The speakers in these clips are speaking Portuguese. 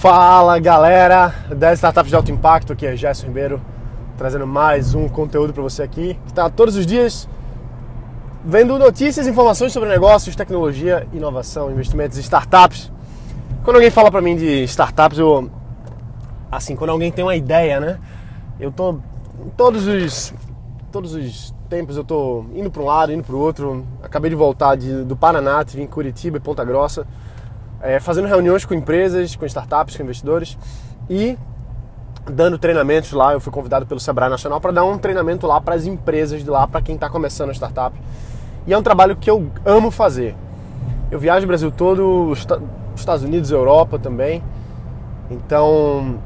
Fala galera das startups de alto impacto, aqui é Gerson Ribeiro trazendo mais um conteúdo para você aqui que está todos os dias vendo notícias informações sobre negócios, tecnologia, inovação, investimentos startups. Quando alguém fala para mim de startups, eu assim, quando alguém tem uma ideia, né? Eu tô todos os todos os tempos eu tô indo para um lado, indo para o outro. Acabei de voltar de, do Paraná, vim em Curitiba e Ponta Grossa é, fazendo reuniões com empresas, com startups, com investidores e dando treinamentos lá. Eu fui convidado pelo Sebrae Nacional para dar um treinamento lá para as empresas de lá, para quem está começando a startup. E é um trabalho que eu amo fazer. Eu viajo o Brasil todo, os Estados Unidos, Europa também. Então,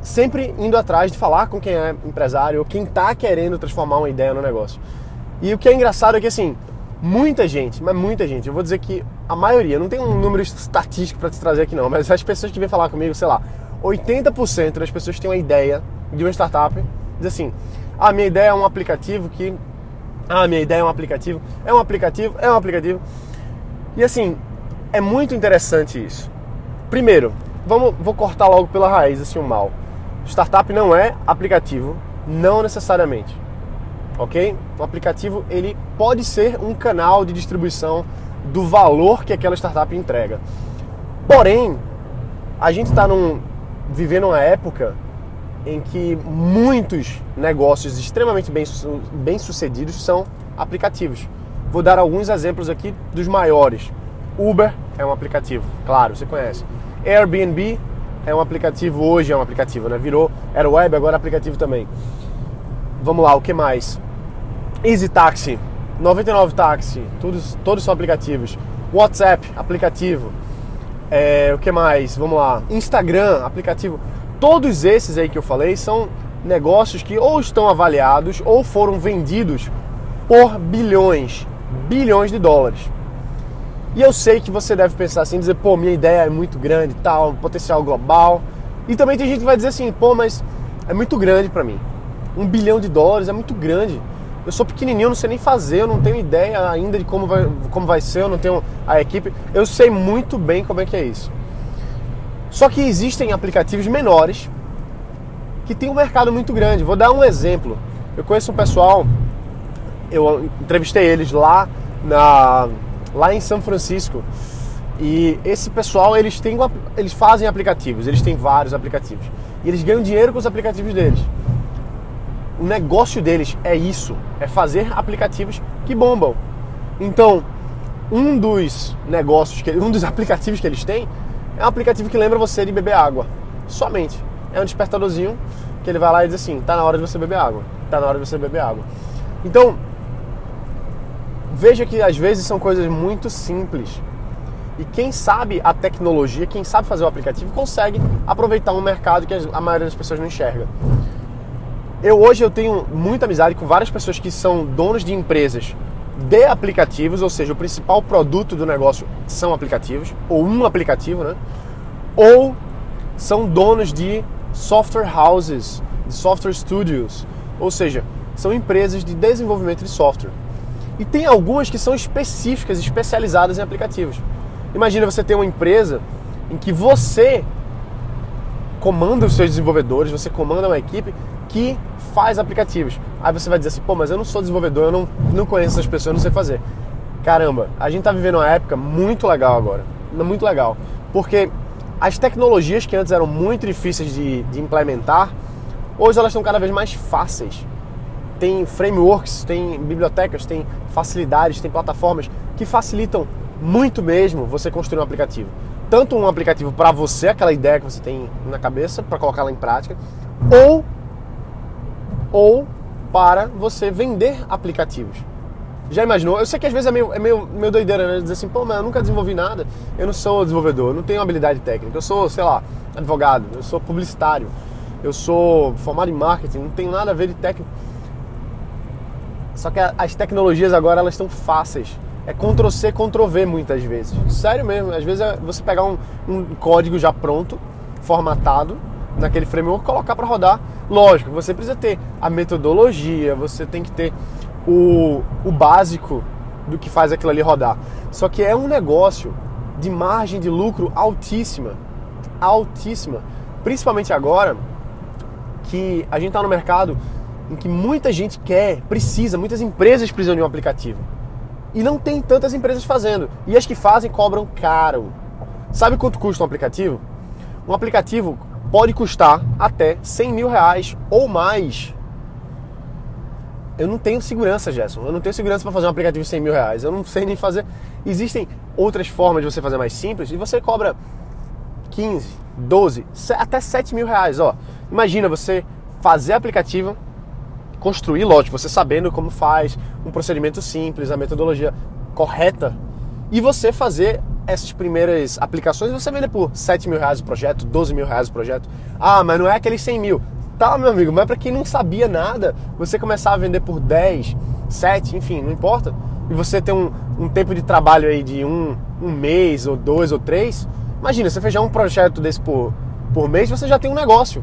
sempre indo atrás de falar com quem é empresário ou quem está querendo transformar uma ideia no negócio. E o que é engraçado é que assim, muita gente, mas muita gente, eu vou dizer que a maioria, não tem um número estatístico para te trazer aqui não, mas as pessoas que vêm falar comigo, sei lá, 80% das pessoas têm uma ideia de uma startup, diz assim: "Ah, minha ideia é um aplicativo que ah, minha ideia é um aplicativo, é um aplicativo, é um aplicativo". E assim, é muito interessante isso. Primeiro, vamos vou cortar logo pela raiz assim o mal. Startup não é aplicativo, não necessariamente. OK? O aplicativo ele pode ser um canal de distribuição do valor que aquela startup entrega. Porém, a gente está vivendo uma época em que muitos negócios extremamente bem, bem sucedidos são aplicativos. Vou dar alguns exemplos aqui dos maiores. Uber é um aplicativo, claro, você conhece. Airbnb é um aplicativo, hoje é um aplicativo, né? Virou, era web, agora é aplicativo também. Vamos lá, o que mais? Easy Taxi 99 Táxi, todos, todos são aplicativos. WhatsApp, aplicativo. É, o que mais? Vamos lá. Instagram, aplicativo. Todos esses aí que eu falei são negócios que ou estão avaliados ou foram vendidos por bilhões, bilhões de dólares. E eu sei que você deve pensar assim, dizer, pô, minha ideia é muito grande, tal, potencial global. E também tem gente que vai dizer assim, pô, mas é muito grande para mim. Um bilhão de dólares é muito grande. Eu sou pequenininho, eu não sei nem fazer, eu não tenho ideia ainda de como vai, como vai ser, eu não tenho a equipe. Eu sei muito bem como é que é isso. Só que existem aplicativos menores que tem um mercado muito grande. Vou dar um exemplo. Eu conheço um pessoal, eu entrevistei eles lá na lá em São Francisco. E esse pessoal, eles têm eles fazem aplicativos, eles têm vários aplicativos. E eles ganham dinheiro com os aplicativos deles o negócio deles é isso, é fazer aplicativos que bombam. Então, um dos negócios, que, um dos aplicativos que eles têm é um aplicativo que lembra você de beber água. Somente. É um despertadorzinho que ele vai lá e diz assim: tá na hora de você beber água. Tá na hora de você beber água. Então, veja que às vezes são coisas muito simples. E quem sabe a tecnologia, quem sabe fazer o aplicativo, consegue aproveitar um mercado que a maioria das pessoas não enxerga eu hoje eu tenho muita amizade com várias pessoas que são donos de empresas de aplicativos, ou seja, o principal produto do negócio são aplicativos, ou um aplicativo, né? Ou são donos de software houses, de software studios, ou seja, são empresas de desenvolvimento de software. E tem algumas que são específicas, especializadas em aplicativos. Imagina você ter uma empresa em que você comanda os seus desenvolvedores, você comanda uma equipe que faz aplicativos. Aí você vai dizer assim, pô, mas eu não sou desenvolvedor, eu não, não conheço essas pessoas, eu não sei fazer. Caramba, a gente tá vivendo uma época muito legal agora. Muito legal. Porque as tecnologias que antes eram muito difíceis de, de implementar, hoje elas estão cada vez mais fáceis. Tem frameworks, tem bibliotecas, tem facilidades, tem plataformas que facilitam muito mesmo você construir um aplicativo. Tanto um aplicativo para você, aquela ideia que você tem na cabeça, para colocá-la em prática, ou ou para você vender aplicativos. Já imaginou? Eu sei que às vezes é meio, é meio, meio doideira, né? Dizer assim, pô, mas eu nunca desenvolvi nada, eu não sou desenvolvedor, não tenho habilidade técnica, eu sou, sei lá, advogado, eu sou publicitário, eu sou formado em marketing, não tenho nada a ver de técnico. Só que as tecnologias agora elas estão fáceis. É Ctrl C, Ctrl V muitas vezes. Sério mesmo, às vezes é você pegar um, um código já pronto, formatado, naquele framework, colocar para rodar. Lógico, você precisa ter a metodologia, você tem que ter o, o básico do que faz aquilo ali rodar. Só que é um negócio de margem de lucro altíssima. altíssima. Principalmente agora que a gente está no mercado em que muita gente quer, precisa, muitas empresas precisam de um aplicativo. E não tem tantas empresas fazendo. E as que fazem cobram caro. Sabe quanto custa um aplicativo? Um aplicativo pode custar até 100 mil reais ou mais. Eu não tenho segurança, Gerson. Eu não tenho segurança para fazer um aplicativo de 100 mil reais. Eu não sei nem fazer. Existem outras formas de você fazer mais simples e você cobra 15, 12, até 7 mil reais. Ó, imagina você fazer aplicativo, construir, lógico, você sabendo como faz, um procedimento simples, a metodologia correta, e você fazer essas primeiras aplicações, você vende por 7 mil reais o projeto, 12 mil reais o projeto. Ah, mas não é aquele 100 mil. Tá, meu amigo, mas para quem não sabia nada, você começar a vender por 10, 7, enfim, não importa, e você ter um, um tempo de trabalho aí de um, um mês, ou dois, ou três, imagina, você fechar um projeto desse por, por mês, você já tem um negócio.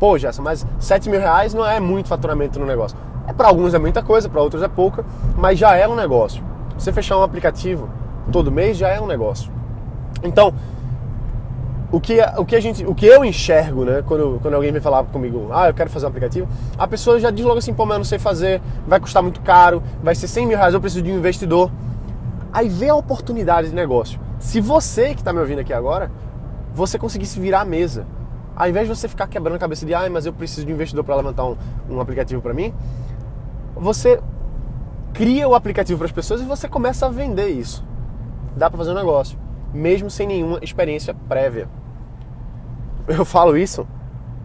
Pô, Gerson, mas 7 mil reais não é muito faturamento no negócio. É para alguns é muita coisa, para outros é pouca, mas já é um negócio. Você fechar um aplicativo todo mês já é um negócio. Então, o que, o que, a gente, o que eu enxergo, né, quando, quando alguém vem falar comigo, ah, eu quero fazer um aplicativo, a pessoa já diz logo assim, pô, mas eu não sei fazer, vai custar muito caro, vai ser 100 mil reais, eu preciso de um investidor. Aí vem a oportunidade de negócio. Se você que está me ouvindo aqui agora, você conseguisse virar a mesa, ao invés de você ficar quebrando a cabeça de, ah, mas eu preciso de um investidor para levantar um, um aplicativo para mim, você cria o aplicativo para as pessoas e você começa a vender isso. Dá para fazer um negócio, mesmo sem nenhuma experiência prévia. Eu falo isso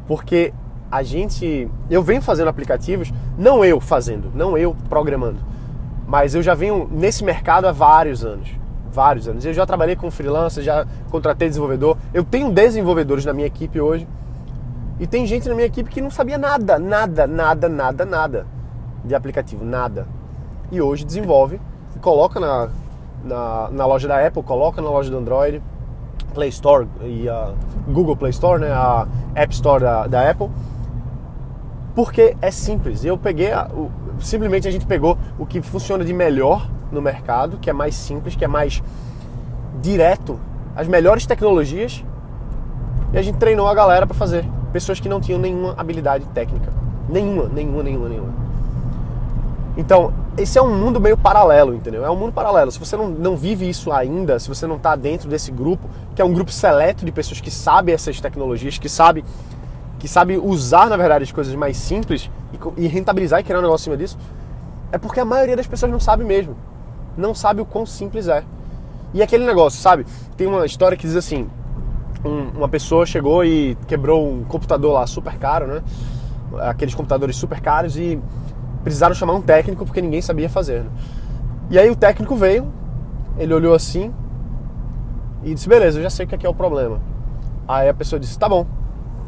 porque a gente. Eu venho fazendo aplicativos, não eu fazendo, não eu programando, mas eu já venho nesse mercado há vários anos. Vários anos. Eu já trabalhei com freelancer, já contratei desenvolvedor. Eu tenho desenvolvedores na minha equipe hoje. E tem gente na minha equipe que não sabia nada, nada, nada, nada, nada de aplicativo, nada. E hoje desenvolve, coloca na, na, na loja da Apple, coloca na loja do Android, Play Store e a Google Play Store, né, a App Store da, da Apple, porque é simples. Eu peguei, a, o, simplesmente a gente pegou o que funciona de melhor no mercado, que é mais simples, que é mais direto, as melhores tecnologias, e a gente treinou a galera para fazer. Pessoas que não tinham nenhuma habilidade técnica. Nenhuma, nenhuma, nenhuma, nenhuma. Então, esse é um mundo meio paralelo, entendeu? É um mundo paralelo. Se você não, não vive isso ainda, se você não está dentro desse grupo, que é um grupo seleto de pessoas que sabem essas tecnologias, que sabe que sabe usar, na verdade, as coisas mais simples e, e rentabilizar e criar um negócio em cima disso, é porque a maioria das pessoas não sabe mesmo. Não sabe o quão simples é. E aquele negócio, sabe? Tem uma história que diz assim: um, uma pessoa chegou e quebrou um computador lá super caro, né? Aqueles computadores super caros e precisaram chamar um técnico porque ninguém sabia fazer. Né? E aí o técnico veio, ele olhou assim e disse: Beleza, eu já sei o que é, é o problema. Aí a pessoa disse: Tá bom,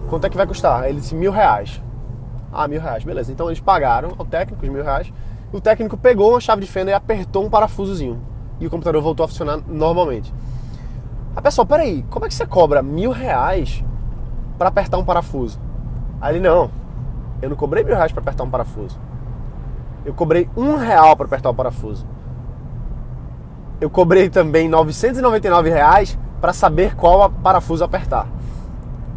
quanto é que vai custar? Ele disse: Mil reais. Ah, mil reais, beleza. Então eles pagaram ao técnico os mil reais. O técnico pegou uma chave de fenda e apertou um parafusozinho. E o computador voltou a funcionar normalmente. A pessoa, peraí, como é que você cobra mil reais para apertar um parafuso? Aí ele, não, eu não cobrei mil reais para apertar um parafuso. Eu cobrei um real para apertar o parafuso. Eu cobrei também 999 reais para saber qual parafuso apertar.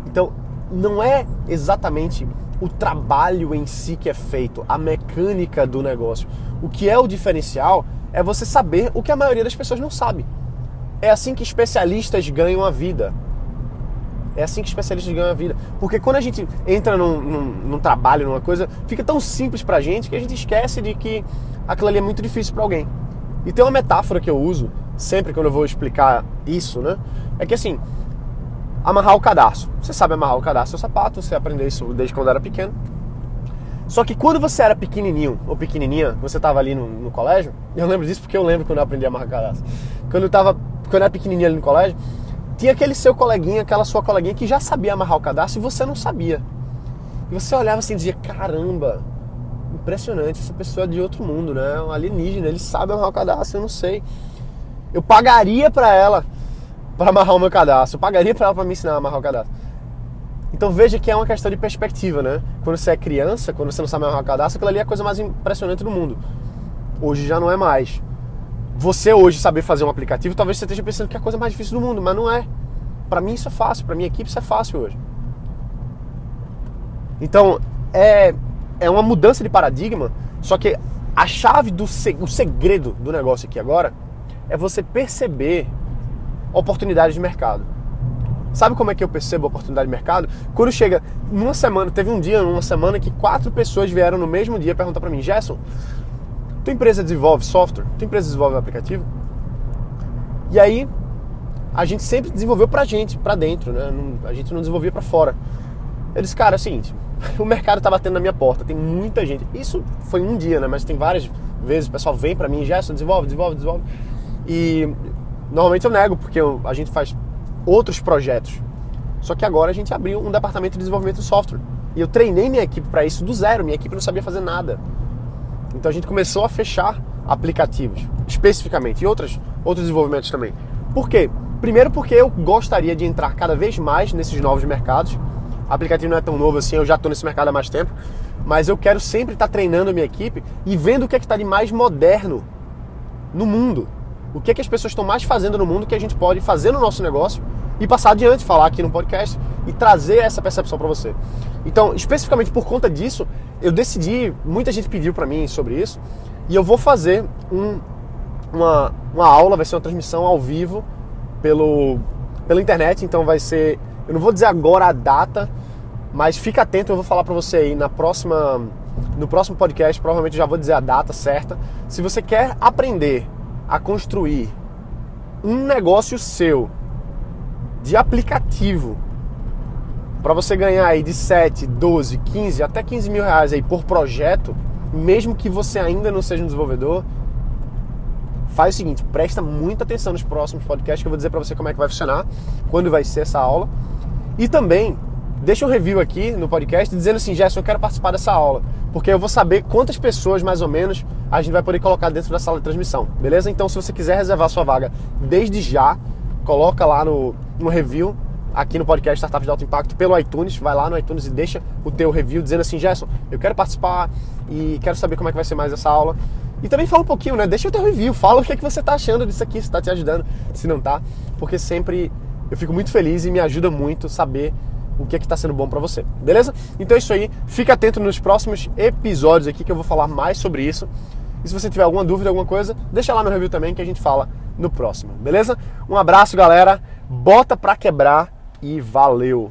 Então, não é exatamente o trabalho em si que é feito, a mecânica do negócio. O que é o diferencial é você saber o que a maioria das pessoas não sabe. É assim que especialistas ganham a vida. É assim que especialistas ganham a vida. Porque quando a gente entra num, num, num, trabalho, numa coisa, fica tão simples pra gente que a gente esquece de que aquilo ali é muito difícil para alguém. E tem uma metáfora que eu uso sempre quando eu vou explicar isso, né? É que assim, amarrar o cadarço. Você sabe amarrar o cadarço do sapato, você aprendeu isso desde quando era pequeno. Só que quando você era pequenininho ou pequenininha, você estava ali no, no, colégio, eu lembro disso porque eu lembro quando eu aprendi a amarrar cadarço. Quando eu tava, quando eu era pequenininho ali no colégio, tinha aquele seu coleguinha, aquela sua coleguinha que já sabia amarrar o cadastro e você não sabia. E você olhava assim e dizia: caramba, impressionante, essa pessoa é de outro mundo, né? Um alienígena, ele sabe amarrar o cadastro, eu não sei. Eu pagaria para ela para amarrar o meu cadastro, eu pagaria para ela para me ensinar a amarrar o cadastro. Então veja que é uma questão de perspectiva, né? Quando você é criança, quando você não sabe amarrar o cadastro, aquilo ali é a coisa mais impressionante do mundo. Hoje já não é mais você hoje saber fazer um aplicativo, talvez você esteja pensando que é a coisa mais difícil do mundo, mas não é. para mim isso é fácil, para minha equipe isso é fácil hoje. Então, é, é uma mudança de paradigma, só que a chave do o segredo do negócio aqui agora é você perceber oportunidades de mercado. Sabe como é que eu percebo a oportunidade de mercado? Quando chega numa semana, teve um dia, numa semana que quatro pessoas vieram no mesmo dia perguntar para mim, Gerson, tua empresa desenvolve software? Tua empresa desenvolve aplicativo? E aí a gente sempre desenvolveu pra gente, pra dentro, né? A gente não desenvolvia pra fora. Eu disse, cara, é o seguinte, o mercado tá batendo na minha porta, tem muita gente. Isso foi um dia, né? Mas tem várias vezes o pessoal vem para mim, Gerson, desenvolve, desenvolve, desenvolve. E normalmente eu nego, porque a gente faz outros projetos. Só que agora a gente abriu um departamento de desenvolvimento de software. E eu treinei minha equipe para isso do zero, minha equipe não sabia fazer nada. Então a gente começou a fechar aplicativos, especificamente, e outras, outros desenvolvimentos também. Por quê? Primeiro porque eu gostaria de entrar cada vez mais nesses novos mercados aplicativo não é tão novo assim, eu já estou nesse mercado há mais tempo, mas eu quero sempre estar tá treinando a minha equipe e vendo o que é que está de mais moderno no mundo. O que é que as pessoas estão mais fazendo no mundo que a gente pode fazer no nosso negócio e passar adiante, falar aqui no podcast e trazer essa percepção para você. Então, especificamente por conta disso, eu decidi, muita gente pediu para mim sobre isso, e eu vou fazer um, uma, uma aula, vai ser uma transmissão ao vivo pelo, pela internet, então vai ser, eu não vou dizer agora a data, mas fica atento, eu vou falar para você aí na próxima, no próximo podcast, provavelmente já vou dizer a data certa. Se você quer aprender a construir um negócio seu de aplicativo para você ganhar aí de 7, 12, 15, até 15 mil reais aí por projeto, mesmo que você ainda não seja um desenvolvedor, faz o seguinte, presta muita atenção nos próximos podcasts que eu vou dizer para você como é que vai funcionar, quando vai ser essa aula. E também deixa um review aqui no podcast dizendo assim, Gerson, eu quero participar dessa aula, porque eu vou saber quantas pessoas mais ou menos a gente vai poder colocar dentro da sala de transmissão, beleza? Então se você quiser reservar sua vaga desde já, coloca lá no, no review aqui no podcast Startups de Alto Impacto pelo iTunes, vai lá no iTunes e deixa o teu review dizendo assim, Gerson, eu quero participar e quero saber como é que vai ser mais essa aula. E também fala um pouquinho, né? Deixa o teu review, fala o que, é que você está achando disso aqui, se está te ajudando, se não tá, porque sempre eu fico muito feliz e me ajuda muito saber o que é está sendo bom para você, beleza? Então é isso aí, fica atento nos próximos episódios aqui que eu vou falar mais sobre isso. E se você tiver alguma dúvida, alguma coisa, deixa lá no review também que a gente fala no próximo, beleza? Um abraço, galera. Bota pra quebrar e valeu.